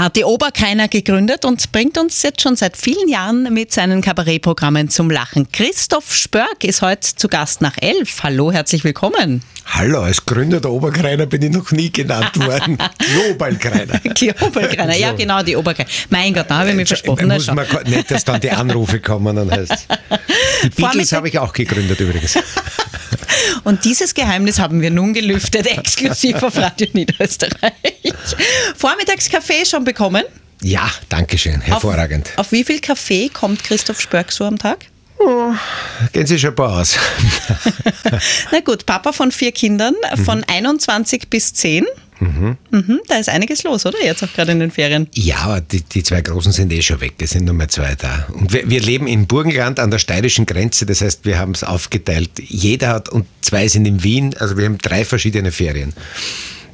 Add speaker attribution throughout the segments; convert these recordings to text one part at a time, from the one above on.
Speaker 1: Er hat die Oberkeiner gegründet und bringt uns jetzt schon seit vielen Jahren mit seinen Kabarettprogrammen zum Lachen. Christoph Spörk ist heute zu Gast nach elf. Hallo, herzlich willkommen.
Speaker 2: Hallo, als Gründer der Oberkreiner bin ich noch nie genannt worden. Globalkreiner.
Speaker 1: Globalkreiner, ja genau, die Oberkreiner. Mein Gott, da habe ich mir versprochen.
Speaker 2: Muss man nicht, dass dann die Anrufe kommen und heißt. Die Beatles habe ich auch gegründet übrigens.
Speaker 1: Und dieses Geheimnis haben wir nun gelüftet, exklusiv auf Radio Niederösterreich. Vormittagskaffee schon bekommen?
Speaker 2: Ja, danke schön, hervorragend.
Speaker 1: Auf, auf wie viel Kaffee kommt Christoph Spörk so am Tag?
Speaker 2: Oh, gehen Sie schon ein paar aus.
Speaker 1: Na gut, Papa von vier Kindern, von mhm. 21 bis 10. Mhm. Mhm, da ist einiges los, oder? Jetzt auch gerade in den Ferien.
Speaker 2: Ja, aber die, die zwei Großen sind eh schon weg. Es sind nur mehr zwei da. Und wir, wir leben im Burgenland an der steirischen Grenze. Das heißt, wir haben es aufgeteilt. Jeder hat und zwei sind in Wien. Also wir haben drei verschiedene Ferien.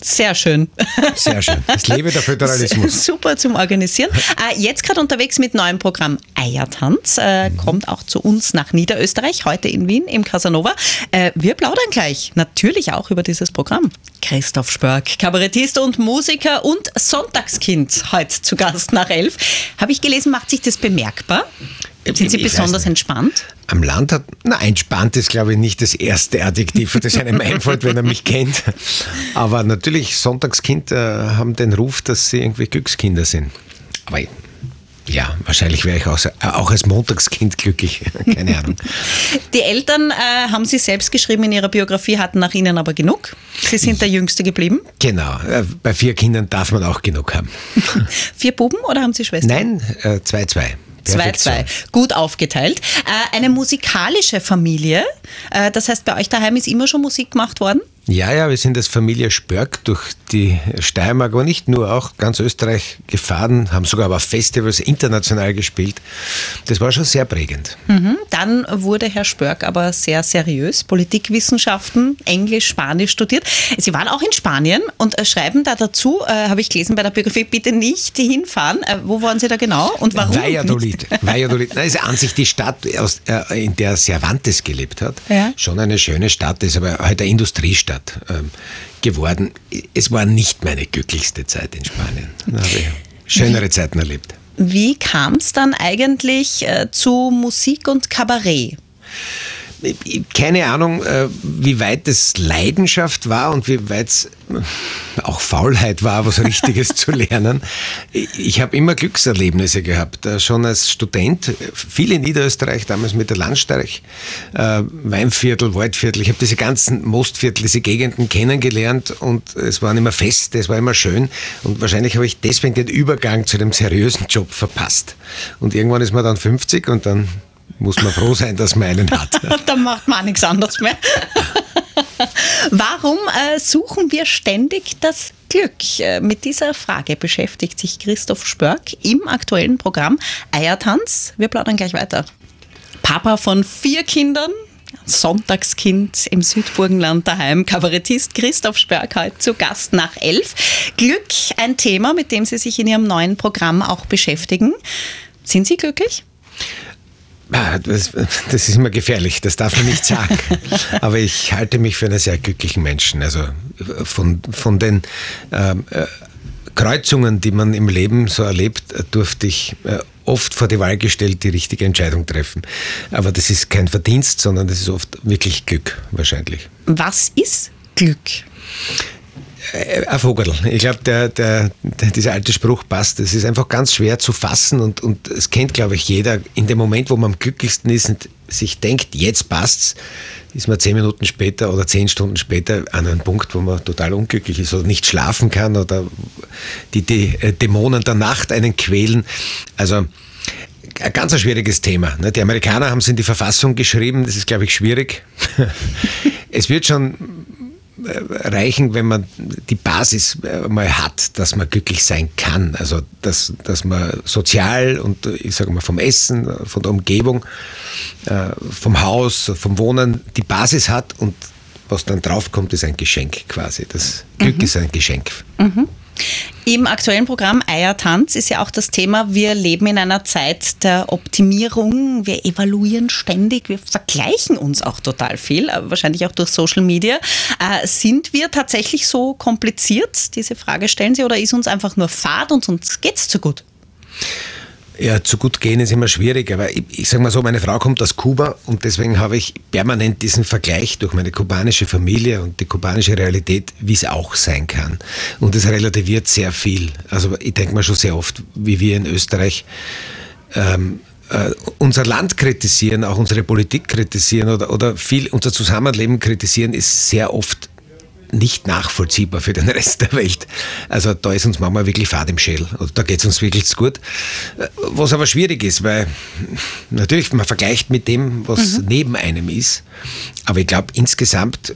Speaker 1: Sehr schön.
Speaker 2: Sehr schön. Ich lebe der Föderalismus.
Speaker 1: Super zum Organisieren. Äh, jetzt gerade unterwegs mit neuem Programm Eiertanz. Äh, kommt auch zu uns nach Niederösterreich, heute in Wien im Casanova. Äh, wir plaudern gleich natürlich auch über dieses Programm. Christoph Spörk, Kabarettist und Musiker und Sonntagskind, heute zu Gast nach elf. Habe ich gelesen, macht sich das bemerkbar? Sind Sie besonders entspannt?
Speaker 2: Am Land hat, na, entspannt ist, glaube ich, nicht das erste Adjektiv, das einem einfällt, wenn er mich kennt. Aber natürlich, Sonntagskind äh, haben den Ruf, dass sie irgendwie Glückskinder sind. Aber ja, wahrscheinlich wäre ich auch, auch, als Montagskind glücklich. Keine Ahnung.
Speaker 1: Die Eltern, äh, haben Sie selbst geschrieben in Ihrer Biografie, hatten nach Ihnen aber genug. Sie sind der Jüngste geblieben.
Speaker 2: Genau. Äh, bei vier Kindern darf man auch genug haben.
Speaker 1: vier Buben oder haben Sie Schwestern?
Speaker 2: Nein, äh, zwei, zwei.
Speaker 1: 2-2. Gut aufgeteilt. Äh, eine musikalische Familie. Äh, das heißt, bei euch daheim ist immer schon Musik gemacht worden?
Speaker 2: Ja, ja, wir sind als Familie Spörk durch die Steiermark, aber nicht nur, auch ganz Österreich gefahren, haben sogar aber Festivals international gespielt. Das war schon sehr prägend.
Speaker 1: Mhm. Dann wurde Herr Spörk aber sehr seriös, Politikwissenschaften, Englisch, Spanisch studiert. Sie waren auch in Spanien und äh, schreiben da dazu, äh, habe ich gelesen bei der Biografie, bitte nicht hinfahren. Äh, wo waren Sie da genau und warum?
Speaker 2: Valladolid. Valladolid. Das ist an sich die Stadt, aus, äh, in der Cervantes gelebt hat. Ja. Schon eine schöne Stadt, ist aber halt eine Industriestadt. Stadt ähm, geworden. Es war nicht meine glücklichste Zeit in Spanien. Da habe ich schönere wie, Zeiten erlebt.
Speaker 1: Wie kam es dann eigentlich äh, zu Musik und Kabarett?
Speaker 2: Keine Ahnung, äh, wie weit es Leidenschaft war und wie weit es äh, auch Faulheit war, was Richtiges zu lernen. Ich habe immer Glückserlebnisse gehabt, äh, schon als Student, viel in Niederösterreich, damals mit der Landsteig, Weinviertel, Waldviertel. Ich habe diese ganzen Mostviertel, diese Gegenden kennengelernt und es waren immer Feste, es war immer schön und wahrscheinlich habe ich deswegen den Übergang zu dem seriösen Job verpasst. Und irgendwann ist man dann 50 und dann muss man froh sein, dass man einen hat.
Speaker 1: Dann macht man auch nichts anderes mehr. Warum äh, suchen wir ständig das Glück? Äh, mit dieser Frage beschäftigt sich Christoph Spörk im aktuellen Programm Eiertanz. Wir plaudern gleich weiter. Papa von vier Kindern, Sonntagskind im Südburgenland daheim, Kabarettist Christoph Spörk heute zu Gast nach elf. Glück, ein Thema, mit dem Sie sich in Ihrem neuen Programm auch beschäftigen. Sind Sie glücklich?
Speaker 2: Ah, das, das, ist immer gefährlich, das darf man nicht sagen. Aber ich halte mich für einen sehr glücklichen Menschen. Also von, von den ähm, äh, Kreuzungen, die man im Leben so erlebt, durfte ich äh, oft vor die Wahl gestellt, die richtige Entscheidung treffen. Aber das ist kein Verdienst, sondern das ist oft wirklich Glück wahrscheinlich.
Speaker 1: Was ist Glück?
Speaker 2: Äh, ein Vogel. Ich glaube, der, der, der, dieser alte Spruch passt. Es ist einfach ganz schwer zu fassen und, und es kennt, glaube ich, jeder. In dem Moment, wo man am glücklichsten ist und sich denkt, jetzt passt's, ist man zehn Minuten später oder zehn Stunden später an einem Punkt, wo man total unglücklich ist oder nicht schlafen kann oder die, die äh, Dämonen der Nacht einen quälen. Also ein ganz schwieriges Thema. Ne? Die Amerikaner haben es in die Verfassung geschrieben, das ist, glaube ich, schwierig. Es wird schon reichen, wenn man die Basis äh, mal hat, dass man glücklich sein kann. Also dass, dass man sozial und ich sage mal vom Essen, von der Umgebung, äh, vom Haus, vom Wohnen die Basis hat und was dann draufkommt, ist ein Geschenk quasi. Das Glück mhm. ist ein Geschenk.
Speaker 1: Mhm. Im aktuellen Programm Eiertanz ist ja auch das Thema, wir leben in einer Zeit der Optimierung, wir evaluieren ständig, wir vergleichen uns auch total viel, äh, wahrscheinlich auch durch Social Media. Äh, sind wir tatsächlich so kompliziert? Diese Frage stellen Sie oder ist uns einfach nur Fahrt und uns geht es zu gut?
Speaker 2: Ja, zu gut gehen ist immer schwierig, aber ich, ich sage mal so, meine Frau kommt aus Kuba und deswegen habe ich permanent diesen Vergleich durch meine kubanische Familie und die kubanische Realität, wie es auch sein kann. Und es relativiert sehr viel. Also ich denke mal schon sehr oft, wie wir in Österreich ähm, äh, unser Land kritisieren, auch unsere Politik kritisieren oder, oder viel unser Zusammenleben kritisieren, ist sehr oft nicht nachvollziehbar für den Rest der Welt. Also da ist uns manchmal wirklich Fahrt im Schädel. Da geht es uns wirklich gut. Was aber schwierig ist, weil natürlich man vergleicht mit dem, was mhm. neben einem ist. Aber ich glaube, insgesamt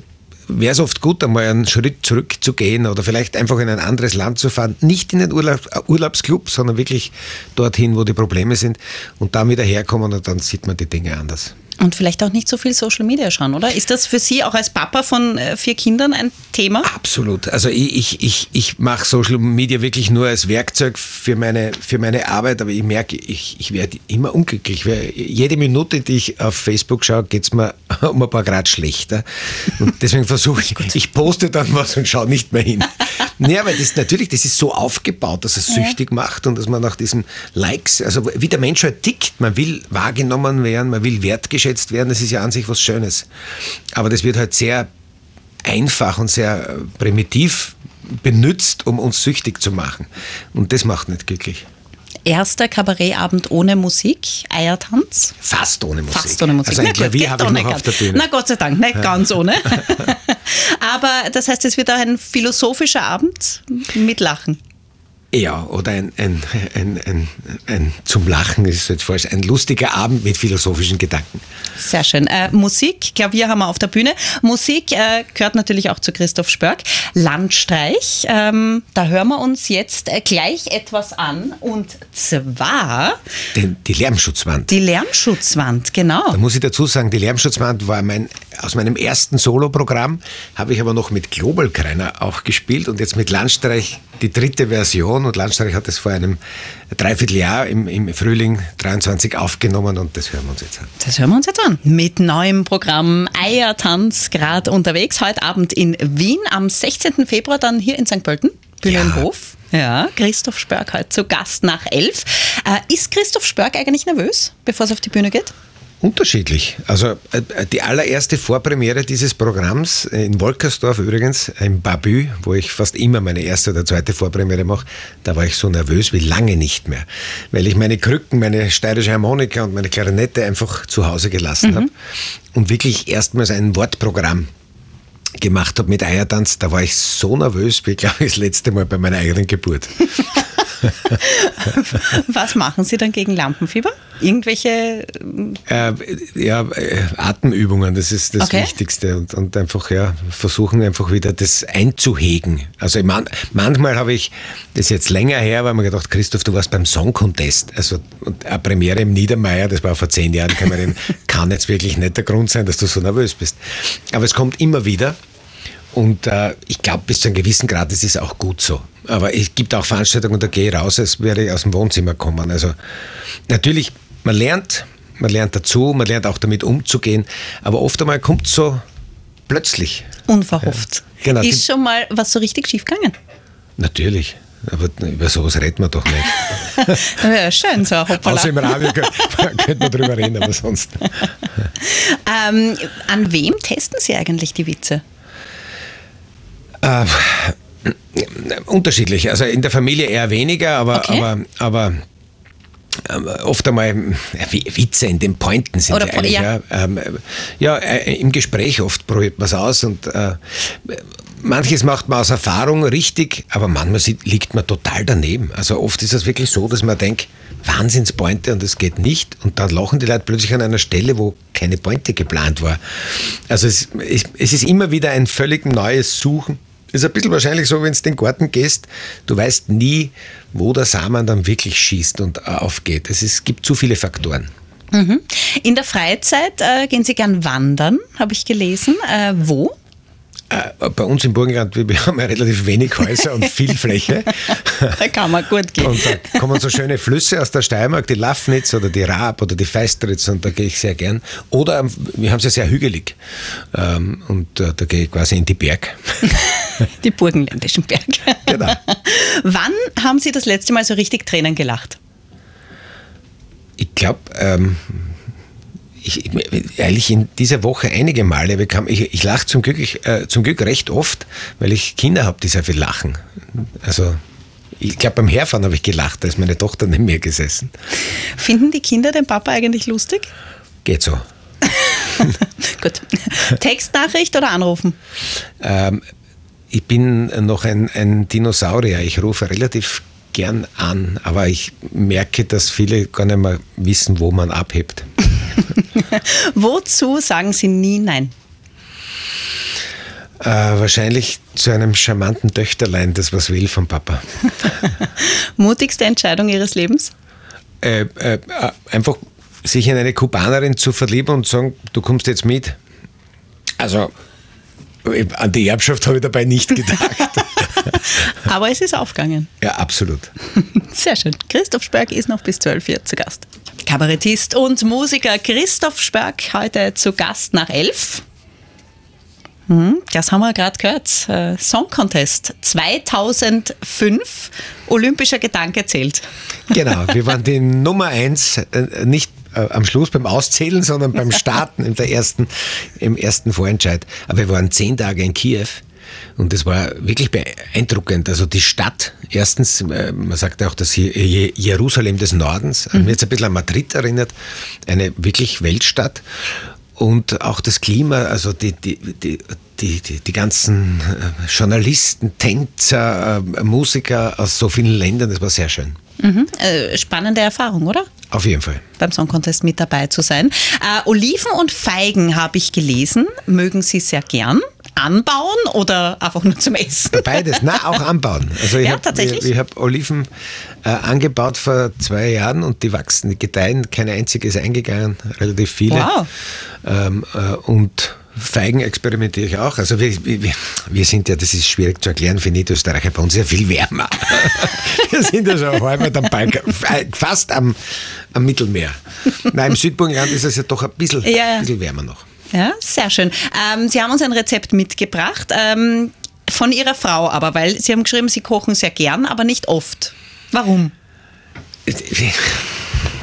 Speaker 2: wäre es oft gut, einmal einen Schritt zurückzugehen oder vielleicht einfach in ein anderes Land zu fahren. Nicht in den Urlaub, Urlaubsclub, sondern wirklich dorthin, wo die Probleme sind und dann wieder herkommen und dann sieht man die Dinge anders.
Speaker 1: Und vielleicht auch nicht so viel Social Media schauen, oder? Ist das für Sie auch als Papa von äh, vier Kindern ein Thema?
Speaker 2: Absolut. Also ich, ich, ich, ich mache Social Media wirklich nur als Werkzeug für meine, für meine Arbeit, aber ich merke, ich, ich werde immer unglücklich. Jede Minute, die ich auf Facebook schaue, geht es mir um ein paar Grad schlechter. Und deswegen versuche ich, ich poste dann was und schaue nicht mehr hin. Ja, aber das natürlich, das ist so aufgebaut, dass es süchtig ja. macht und dass man nach diesen Likes, also wie der Mensch halt tickt, man will wahrgenommen werden, man will wertgeschätzt werden, das ist ja an sich was Schönes. Aber das wird halt sehr einfach und sehr primitiv benutzt, um uns süchtig zu machen. Und das macht nicht glücklich
Speaker 1: erster Kabarettabend ohne Musik, Eiertanz.
Speaker 2: Fast ohne Musik.
Speaker 1: Fast ohne Musik.
Speaker 2: Also ein Klavier habe ich noch auf der Bühne.
Speaker 1: Na Gott sei Dank, nicht ja. ganz ohne. Aber das heißt, es wird auch ein philosophischer Abend mit Lachen.
Speaker 2: Ja, oder ein, ein, ein, ein, ein zum Lachen ist jetzt falsch, ein lustiger Abend mit philosophischen Gedanken.
Speaker 1: Sehr schön. Äh, Musik, Klavier haben wir auf der Bühne. Musik äh, gehört natürlich auch zu Christoph Spörk. Landstreich, ähm, da hören wir uns jetzt äh, gleich etwas an und zwar...
Speaker 2: Den, die Lärmschutzwand.
Speaker 1: Die Lärmschutzwand, genau.
Speaker 2: Da muss ich dazu sagen, die Lärmschutzwand war mein, aus meinem ersten Soloprogramm, habe ich aber noch mit Global Kreiner auch gespielt und jetzt mit Landstreich die dritte Version und Landstreich hat es vor einem Dreivierteljahr im, im Frühling 23 aufgenommen und das hören wir uns jetzt an.
Speaker 1: Das hören wir uns jetzt an. Mit neuem Programm Eiertanz gerade unterwegs. Heute Abend in Wien, am 16. Februar dann hier in St. Pölten, Bühnenhof. Ja. ja, Christoph Spörk heute zu Gast nach elf. Äh, ist Christoph Spörk eigentlich nervös, bevor es auf die Bühne geht?
Speaker 2: Unterschiedlich. Also äh, die allererste Vorpremiere dieses Programms in Wolkersdorf übrigens, im Babü, wo ich fast immer meine erste oder zweite Vorpremiere mache, da war ich so nervös wie lange nicht mehr, weil ich meine Krücken, meine steirische Harmonika und meine Klarinette einfach zu Hause gelassen mhm. habe und wirklich erstmals ein Wortprogramm gemacht habe mit Eiertanz, da war ich so nervös wie, glaube ich, das letzte Mal bei meiner eigenen Geburt.
Speaker 1: Was machen Sie dann gegen Lampenfieber? Irgendwelche?
Speaker 2: Äh, ja, äh, Atemübungen, das ist das okay. Wichtigste. Und, und, einfach ja, versuchen einfach wieder das einzuhegen. Also man, manchmal habe ich, das jetzt länger her, weil man gedacht, Christoph, du warst beim Song Contest. Also und eine Premiere im Niedermeier, das war vor zehn Jahren, kann, man den, kann jetzt wirklich nicht der Grund sein, dass du so nervös bist. Aber es kommt immer wieder. Und äh, ich glaube, bis zu einem gewissen Grad ist es auch gut so. Aber es gibt auch Veranstaltungen, da gehe ich raus, als wäre ich aus dem Wohnzimmer kommen. Also natürlich, man lernt, man lernt dazu, man lernt auch damit umzugehen, aber oft einmal kommt es so plötzlich.
Speaker 1: Unverhofft. Ja, genau. Ist schon mal was so richtig schief gegangen?
Speaker 2: Natürlich. Aber über sowas redet man doch nicht.
Speaker 1: ja, schön, so
Speaker 2: Hoppala. Außer im Radio könnte man drüber reden, aber sonst.
Speaker 1: ähm, an wem testen Sie eigentlich die Witze?
Speaker 2: Äh, unterschiedlich. Also in der Familie eher weniger, aber, okay. aber, aber ähm, oft einmal Witze in den Pointen sind Oder, eigentlich. Ja, ja, ähm, ja äh, im Gespräch oft probiert man es aus und äh, manches macht man aus Erfahrung richtig, aber manchmal liegt man total daneben. Also oft ist es wirklich so, dass man denkt, Wahnsinnspointe und es geht nicht und dann lachen die Leute plötzlich an einer Stelle, wo keine Pointe geplant war. Also es, es ist immer wieder ein völlig neues Suchen ist ein bisschen wahrscheinlich so, wenn du den Garten gehst, du weißt nie, wo der Samen dann wirklich schießt und äh, aufgeht. Es ist, gibt zu viele Faktoren.
Speaker 1: Mhm. In der Freizeit äh, gehen Sie gern wandern, habe ich gelesen. Äh, wo?
Speaker 2: Äh, bei uns im Burgenland, wir haben ja relativ wenig Häuser und viel Fläche.
Speaker 1: Da kann man gut gehen.
Speaker 2: Und da kommen so schöne Flüsse aus der Steiermark, die Lafnitz oder die Raab oder die Feistritz und da gehe ich sehr gern. Oder wir haben es ja sehr hügelig ähm, und äh, da gehe ich quasi in die Berg.
Speaker 1: Die burgenländischen Berge.
Speaker 2: Genau.
Speaker 1: Wann haben Sie das letzte Mal so richtig Tränen gelacht?
Speaker 2: Ich glaube, ähm, ich, ehrlich in dieser Woche einige Male bekam ich, ich lache zum Glück, ich, äh, zum Glück recht oft, weil ich Kinder habe, die sehr viel lachen. Also ich glaube, beim Herfahren habe ich gelacht, da ist meine Tochter neben mir gesessen.
Speaker 1: Finden die Kinder den Papa eigentlich lustig?
Speaker 2: Geht so.
Speaker 1: Gut. Textnachricht oder anrufen?
Speaker 2: Ähm, ich bin noch ein, ein Dinosaurier. Ich rufe relativ gern an, aber ich merke, dass viele gar nicht mehr wissen, wo man abhebt.
Speaker 1: Wozu sagen Sie nie Nein?
Speaker 2: Äh, wahrscheinlich zu einem charmanten Töchterlein, das was will vom Papa.
Speaker 1: Mutigste Entscheidung Ihres Lebens?
Speaker 2: Äh, äh, einfach sich in eine Kubanerin zu verlieben und sagen, du kommst jetzt mit. Also an die Erbschaft habe ich dabei nicht gedacht.
Speaker 1: Aber es ist aufgegangen.
Speaker 2: Ja, absolut.
Speaker 1: Sehr schön. Christoph Spörk ist noch bis 12 Uhr zu Gast. Kabarettist und Musiker Christoph Spörk heute zu Gast nach 11. Hm, das haben wir gerade gehört. Äh, Song Contest 2005. Olympischer Gedanke zählt.
Speaker 2: Genau, wir waren die Nummer 1, äh, nicht äh, am Schluss beim Auszählen, sondern beim Starten im, ersten, im ersten Vorentscheid. Aber wir waren zehn Tage in Kiew. Und das war wirklich beeindruckend. Also die Stadt, erstens, äh, man sagt auch das Jerusalem des Nordens, mhm. mir jetzt ein bisschen an Madrid erinnert, eine wirklich Weltstadt. Und auch das Klima, also die, die, die, die, die, die ganzen äh, Journalisten, Tänzer, Musiker aus so vielen Ländern, das war sehr schön.
Speaker 1: Mhm. spannende Erfahrung, oder?
Speaker 2: Auf jeden Fall.
Speaker 1: Beim Song Contest mit dabei zu sein. Äh, Oliven und Feigen habe ich gelesen. Mögen Sie sehr gern anbauen oder einfach nur zum Essen?
Speaker 2: Beides, na auch anbauen. Also ich ja, habe ich, hab Oliven äh, angebaut vor zwei Jahren und die wachsen, die gedeihen, keine einzige ist eingegangen, relativ viele. Wow. Ähm, äh, und Feigen experimentiere ich auch. Also wir, wir, wir, sind ja, das ist schwierig zu erklären für Niederösterreicher, bei uns ist ja viel wärmer. wir sind ja schon halb am Balkan, fast am, am Mittelmeer. Nein, im Südburgenland ist es ja doch ein bisschen, ja. ein bisschen wärmer noch.
Speaker 1: Ja, sehr schön. Ähm, Sie haben uns ein Rezept mitgebracht. Ähm, von Ihrer Frau aber, weil Sie haben geschrieben, Sie kochen sehr gern, aber nicht oft. Warum?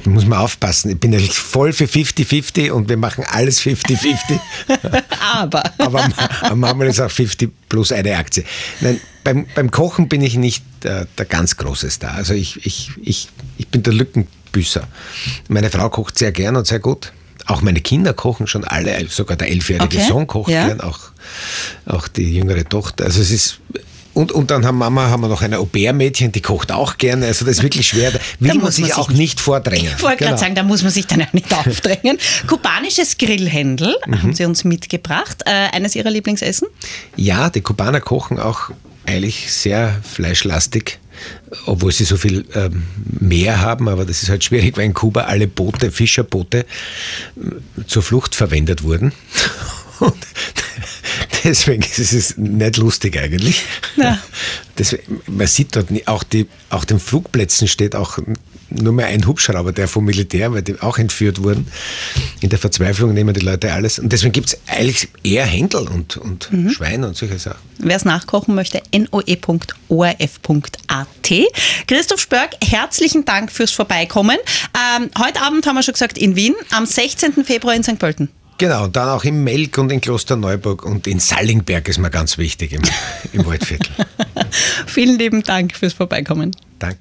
Speaker 2: Muss man aufpassen. Ich bin ja voll für 50-50 und wir machen alles 50-50.
Speaker 1: Aber.
Speaker 2: Aber manchmal ist auch 50 plus eine Aktie. Nein, beim, beim Kochen bin ich nicht der, der ganz große Star. Also ich, ich, ich, ich bin der Lückenbüßer. Meine Frau kocht sehr gern und sehr gut. Auch meine Kinder kochen schon alle, sogar der elfjährige okay. Sohn kocht ja. gern, auch, auch die jüngere Tochter. Also es ist und, und dann haben Mama haben wir noch ein Au-pair-Mädchen, die kocht auch gerne. Also das ist wirklich schwer. Da will da man sich auch nicht vordrängen.
Speaker 1: Ich wollte genau. gerade sagen, da muss man sich dann auch nicht aufdrängen. Kubanisches Grillhändel mhm. haben Sie uns mitgebracht. Äh, eines Ihrer Lieblingsessen?
Speaker 2: Ja, die Kubaner kochen auch eigentlich sehr fleischlastig, obwohl sie so viel ähm, Meer haben, aber das ist halt schwierig, weil in Kuba alle Boote, Fischerboote äh, zur Flucht verwendet wurden. Und deswegen ist es nicht lustig eigentlich. Ja. Das, man sieht dort auch, die, auch den Flugplätzen steht auch nur mehr ein Hubschrauber, der vom Militär, weil die auch entführt wurden. In der Verzweiflung nehmen die Leute alles. Und deswegen gibt es eigentlich eher Händel und, und mhm. Schweine und solche Sachen.
Speaker 1: Wer es nachkochen möchte, noe.orf.at. Christoph Spörk, herzlichen Dank fürs Vorbeikommen. Ähm, heute Abend haben wir schon gesagt in Wien, am 16. Februar in St. Pölten.
Speaker 2: Genau, und dann auch im Melk und in Klosterneuburg und in Sallingberg ist mir ganz wichtig im, im Waldviertel.
Speaker 1: Vielen lieben Dank fürs Vorbeikommen.
Speaker 2: Danke.